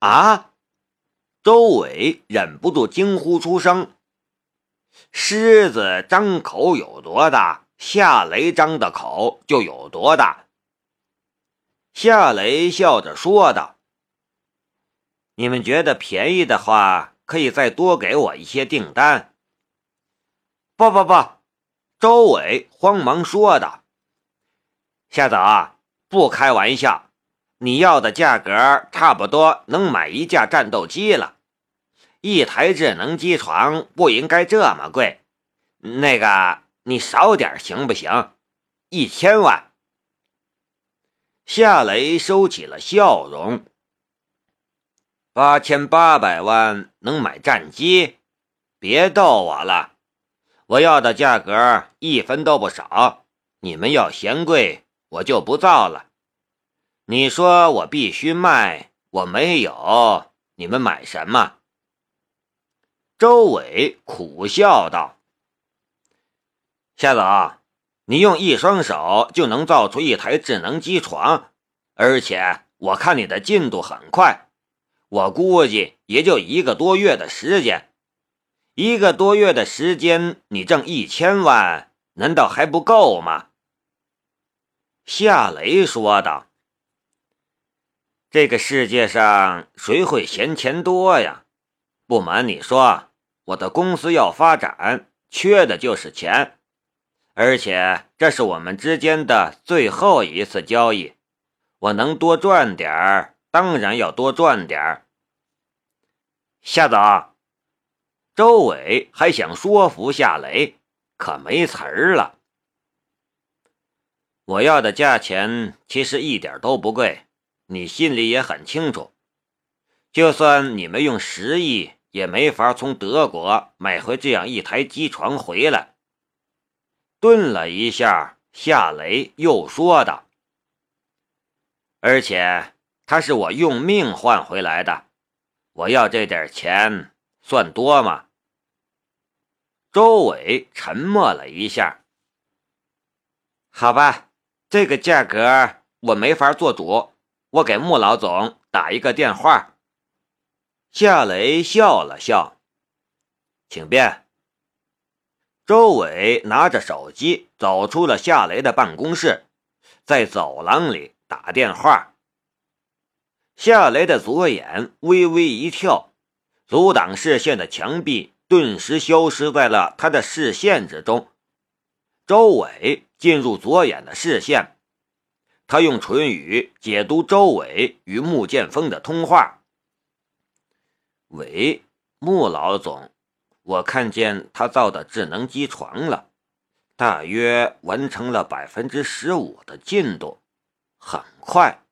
啊！周伟忍不住惊呼出声。狮子张口有多大，夏雷张的口就有多大。夏雷笑着说道：“你们觉得便宜的话，可以再多给我一些订单。”不不不！周伟慌忙说道：“夏总，不开玩笑，你要的价格差不多能买一架战斗机了。一台智能机床不应该这么贵。那个，你少点行不行？一千万。”夏雷收起了笑容。八千八百万能买战机？别逗我了，我要的价格一分都不少。你们要嫌贵，我就不造了。你说我必须卖，我没有，你们买什么？周伟苦笑道：“夏总。”你用一双手就能造出一台智能机床，而且我看你的进度很快，我估计也就一个多月的时间。一个多月的时间，你挣一千万，难道还不够吗？夏雷说道：“这个世界上谁会嫌钱多呀？不瞒你说，我的公司要发展，缺的就是钱。”而且这是我们之间的最后一次交易，我能多赚点儿，当然要多赚点儿。夏总，周伟还想说服夏雷，可没词儿了。我要的价钱其实一点都不贵，你心里也很清楚。就算你们用十亿，也没法从德国买回这样一台机床回来。顿了一下，夏雷又说道：“而且他是我用命换回来的，我要这点钱算多吗？”周伟沉默了一下。好吧，这个价格我没法做主，我给穆老总打一个电话。夏雷笑了笑，请便。周伟拿着手机走出了夏雷的办公室，在走廊里打电话。夏雷的左眼微微一跳，阻挡视线的墙壁顿时消失在了他的视线之中。周伟进入左眼的视线，他用唇语解读周伟与穆剑锋的通话：“喂，穆老总。”我看见他造的智能机床了，大约完成了百分之十五的进度，很快。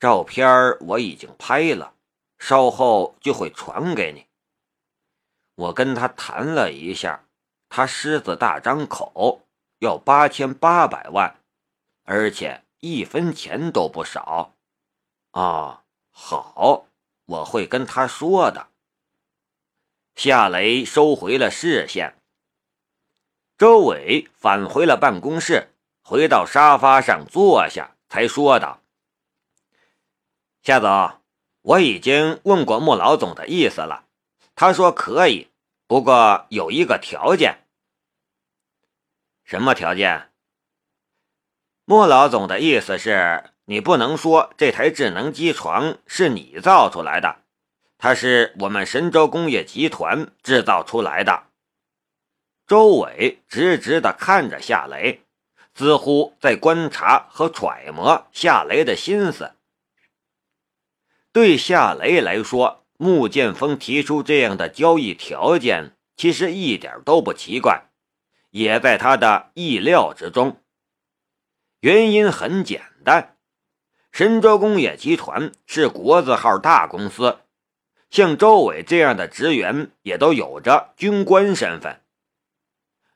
照片我已经拍了，稍后就会传给你。我跟他谈了一下，他狮子大张口，要八千八百万，而且一分钱都不少。啊，好，我会跟他说的。夏雷收回了视线，周伟返回了办公室，回到沙发上坐下，才说道：“夏总，我已经问过穆老总的意思了，他说可以，不过有一个条件。什么条件？莫老总的意思是你不能说这台智能机床是你造出来的。”它是我们神州工业集团制造出来的。周伟直直地看着夏雷，似乎在观察和揣摩夏雷的心思。对夏雷来说，穆剑锋提出这样的交易条件，其实一点都不奇怪，也在他的意料之中。原因很简单，神州工业集团是国字号大公司。像周伟这样的职员也都有着军官身份。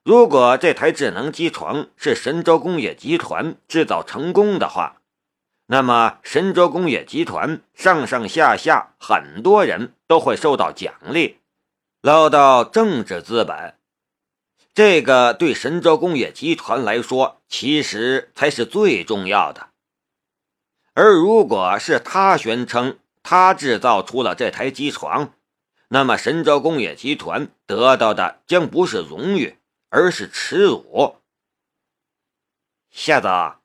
如果这台智能机床是神州工业集团制造成功的话，那么神州工业集团上上下下很多人都会受到奖励，捞到政治资本。这个对神州工业集团来说，其实才是最重要的。而如果是他宣称，他制造出了这台机床，那么神州工业集团得到的将不是荣誉，而是耻辱。夏总，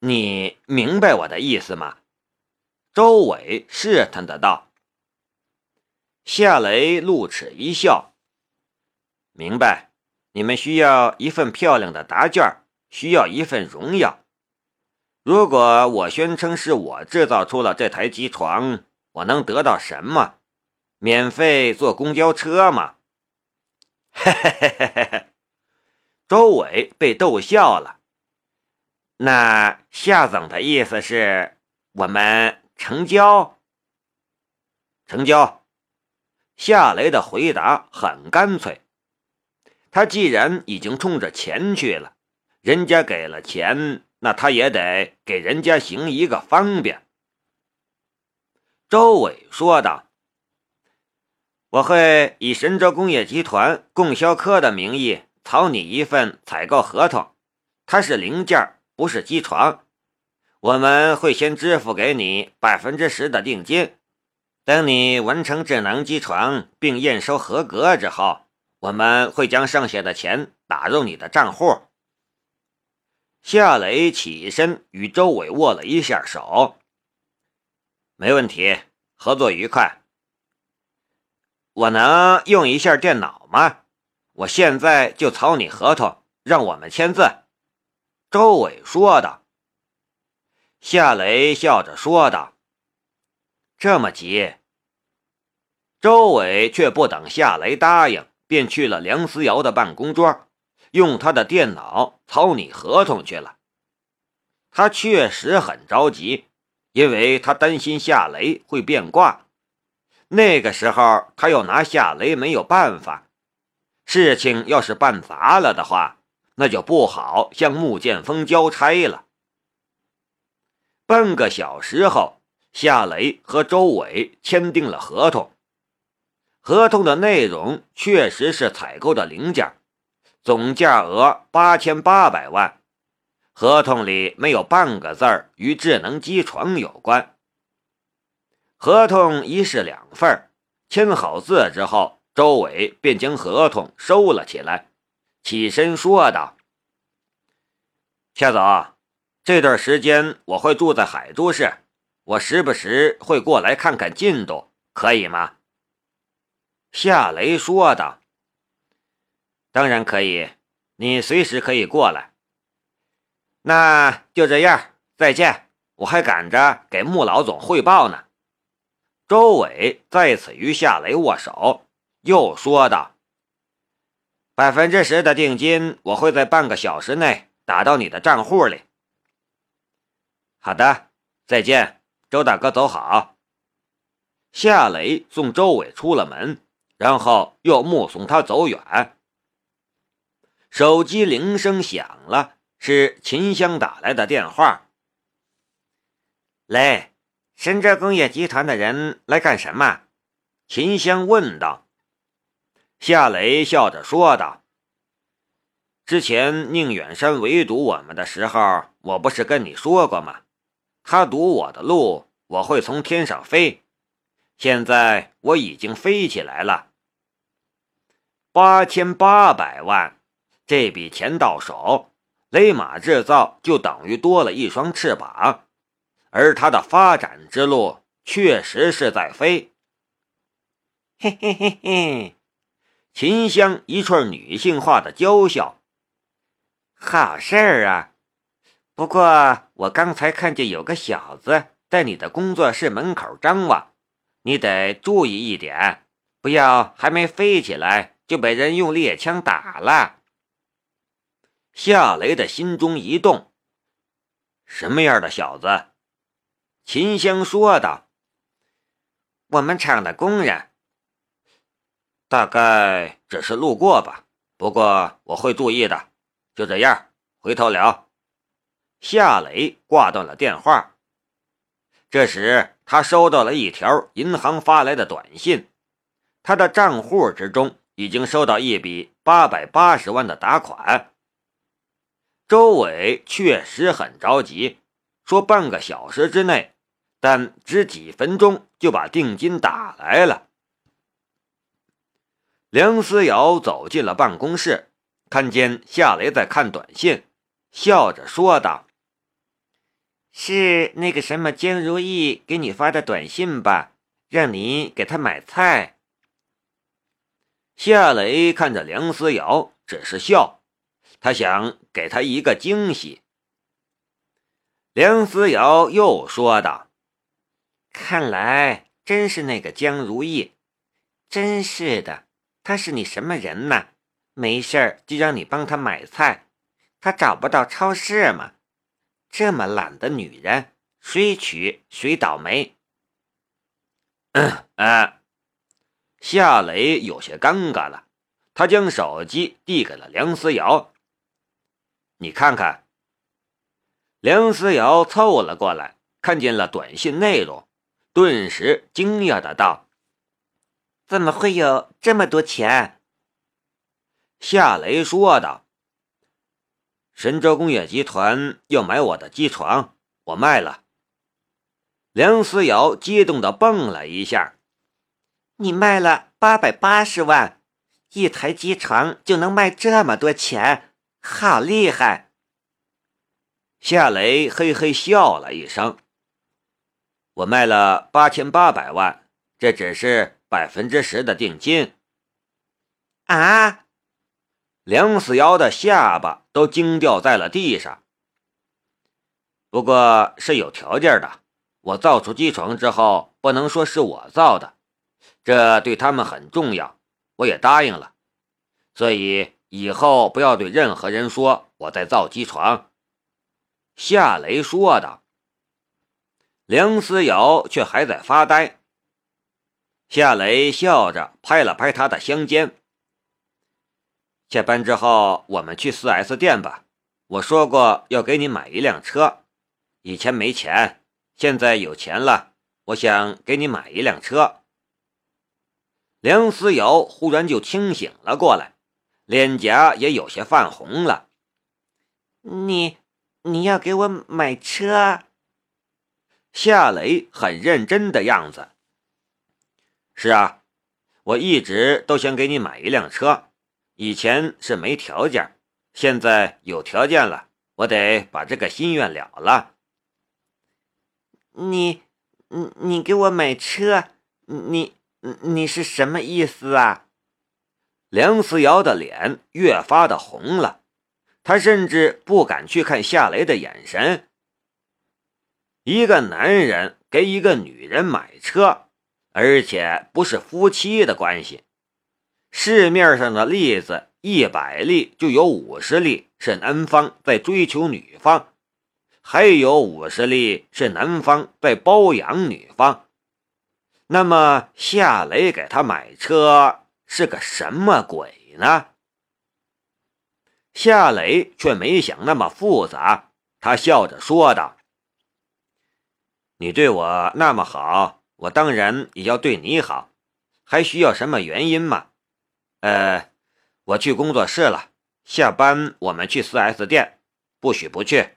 你明白我的意思吗？周伟试探的道。夏雷露齿一笑：“明白，你们需要一份漂亮的答卷，需要一份荣耀。如果我宣称是我制造出了这台机床，我能得到什么？免费坐公交车吗？”嘿嘿嘿嘿嘿嘿！周伟被逗笑了。那夏总的意思是，我们成交？成交。夏雷的回答很干脆，他既然已经冲着钱去了，人家给了钱，那他也得给人家行一个方便。周伟说道：“我会以神州工业集团供销科的名义草拟一份采购合同，它是零件，不是机床。我们会先支付给你百分之十的定金。”等你完成智能机床并验收合格之后，我们会将剩下的钱打入你的账户。夏雷起身与周伟握了一下手。没问题，合作愉快。我能用一下电脑吗？我现在就草拟合同，让我们签字。周伟说道。夏雷笑着说道。这么急？周伟却不等夏雷答应，便去了梁思瑶的办公桌，用他的电脑草拟合同去了。他确实很着急，因为他担心夏雷会变卦。那个时候，他又拿夏雷没有办法。事情要是办砸了的话，那就不好向穆剑锋交差了。半个小时后。夏雷和周伟签订了合同，合同的内容确实是采购的零件，总价额八千八百万。合同里没有半个字儿与智能机床有关。合同一式两份，签好字之后，周伟便将合同收了起来，起身说道：“夏总，这段时间我会住在海珠市。”我时不时会过来看看进度，可以吗？夏雷说道：“当然可以，你随时可以过来。”那就这样，再见。我还赶着给穆老总汇报呢。周伟再次与夏雷握手，又说道：“百分之十的定金，我会在半个小时内打到你的账户里。”好的，再见。周大哥，走好。夏雷送周伟出了门，然后又目送他走远。手机铃声响了，是秦香打来的电话。雷，深圳工业集团的人来干什么？秦香问道。夏雷笑着说道：“之前宁远山围堵我们的时候，我不是跟你说过吗？”他堵我的路，我会从天上飞。现在我已经飞起来了。八千八百万，这笔钱到手，雷马制造就等于多了一双翅膀，而它的发展之路确实是在飞。嘿嘿嘿嘿，秦香一串女性化的娇笑。好事儿啊！不过，我刚才看见有个小子在你的工作室门口张望，你得注意一点，不要还没飞起来就被人用猎枪打了。夏雷的心中一动，什么样的小子？秦香说道：“我们厂的工人，大概只是路过吧。不过我会注意的。就这样，回头聊。”夏雷挂断了电话。这时，他收到了一条银行发来的短信，他的账户之中已经收到一笔八百八十万的打款。周伟确实很着急，说半个小时之内，但只几分钟就把定金打来了。梁思瑶走进了办公室，看见夏雷在看短信，笑着说道：“是那个什么江如意给你发的短信吧？让你给他买菜。”夏雷看着梁思瑶，只是笑，他想给他一个惊喜。梁思瑶又说道：“看来真是那个江如意，真是的。”他是你什么人呐？没事儿就让你帮他买菜，他找不到超市吗？这么懒的女人，谁娶谁倒霉。嗯 啊，夏雷有些尴尬了，他将手机递给了梁思瑶。你看看。梁思瑶凑了过来，看见了短信内容，顿时惊讶的道。怎么会有这么多钱？夏雷说道：“神州工业集团要买我的机床，我卖了。”梁思瑶激动的蹦了一下：“你卖了八百八十万，一台机床就能卖这么多钱，好厉害！”夏雷嘿嘿笑了一声：“我卖了八千八百万，这只是……”百分之十的定金啊！梁思瑶的下巴都惊掉在了地上。不过是有条件的，我造出机床之后，不能说是我造的，这对他们很重要，我也答应了。所以以后不要对任何人说我在造机床。”夏雷说道。梁思瑶却还在发呆。夏雷笑着拍了拍他的香肩。下班之后，我们去 4S 店吧。我说过要给你买一辆车，以前没钱，现在有钱了。我想给你买一辆车。梁思瑶忽然就清醒了过来，脸颊也有些泛红了。你，你要给我买车？夏雷很认真的样子。是啊，我一直都想给你买一辆车，以前是没条件，现在有条件了，我得把这个心愿了了。你，你，你给我买车，你，你是什么意思啊？梁思瑶的脸越发的红了，他甚至不敢去看夏雷的眼神。一个男人给一个女人买车。而且不是夫妻的关系，市面上的例子一百例就有五十例是男方在追求女方，还有五十例是男方在包养女方。那么夏雷给他买车是个什么鬼呢？夏雷却没想那么复杂，他笑着说道：“你对我那么好。”我当然也要对你好，还需要什么原因吗？呃，我去工作室了，下班我们去四 S 店，不许不去。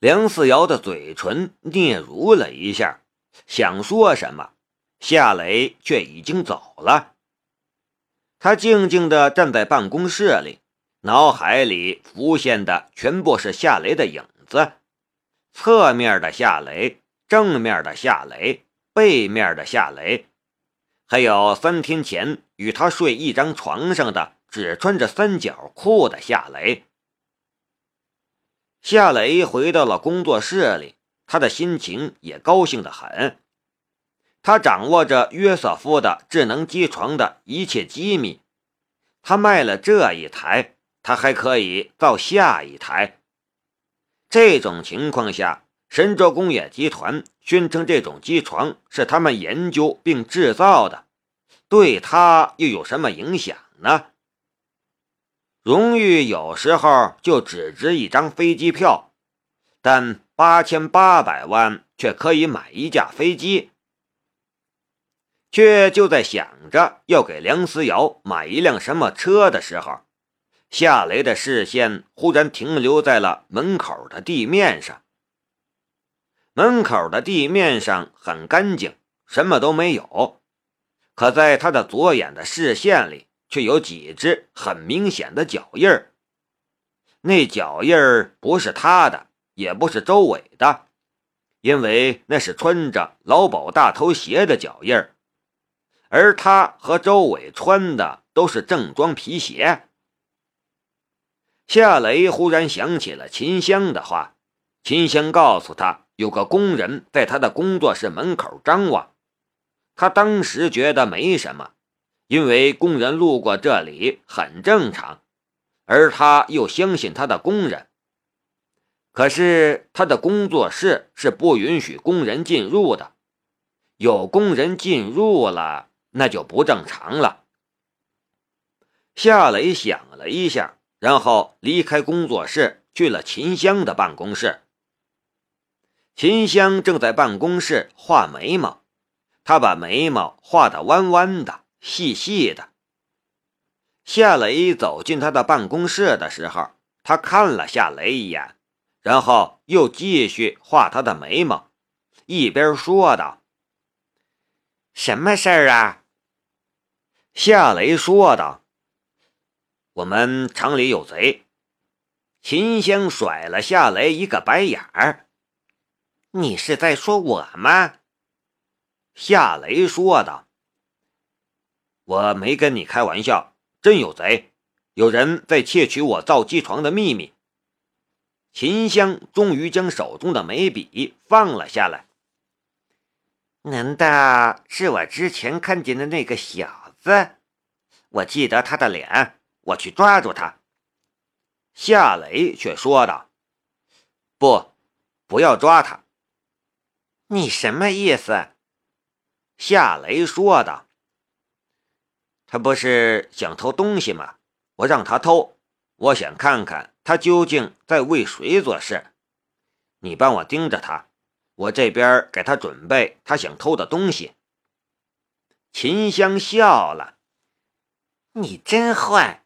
梁思瑶的嘴唇嗫嚅了一下，想说什么，夏雷却已经走了。他静静地站在办公室里，脑海里浮现的全部是夏雷的影子，侧面的夏雷。正面的夏雷，背面的夏雷，还有三天前与他睡一张床上的只穿着三角裤的夏雷。夏雷回到了工作室里，他的心情也高兴的很。他掌握着约瑟夫的智能机床的一切机密，他卖了这一台，他还可以造下一台。这种情况下。神州工业集团宣称这种机床是他们研究并制造的，对他又有什么影响呢？荣誉有时候就只值一张飞机票，但八千八百万却可以买一架飞机。却就在想着要给梁思瑶买一辆什么车的时候，夏雷的视线忽然停留在了门口的地面上。门口的地面上很干净，什么都没有。可在他的左眼的视线里，却有几只很明显的脚印儿。那脚印儿不是他的，也不是周伟的，因为那是穿着劳保大头鞋的脚印，而他和周伟穿的都是正装皮鞋。夏雷忽然想起了秦香的话，秦香告诉他有个工人在他的工作室门口张望，他当时觉得没什么，因为工人路过这里很正常。而他又相信他的工人，可是他的工作室是不允许工人进入的，有工人进入了，那就不正常了。夏雷想了一下，然后离开工作室，去了秦香的办公室。秦香正在办公室画眉毛，她把眉毛画得弯弯的、细细的。夏雷走进他的办公室的时候，他看了夏雷一眼，然后又继续画他的眉毛，一边说道：“什么事儿啊？”夏雷说道：“我们厂里有贼。”秦香甩了夏雷一个白眼儿：“你是在说我吗？”夏雷说道：“我没跟你开玩笑。”真有贼！有人在窃取我造机床的秘密。秦香终于将手中的眉笔放了下来。难道是我之前看见的那个小子？我记得他的脸，我去抓住他。夏雷却说道：“不，不要抓他。”你什么意思？夏雷说道。他不是想偷东西吗？我让他偷，我想看看他究竟在为谁做事。你帮我盯着他，我这边给他准备他想偷的东西。秦香笑了：“你真坏。”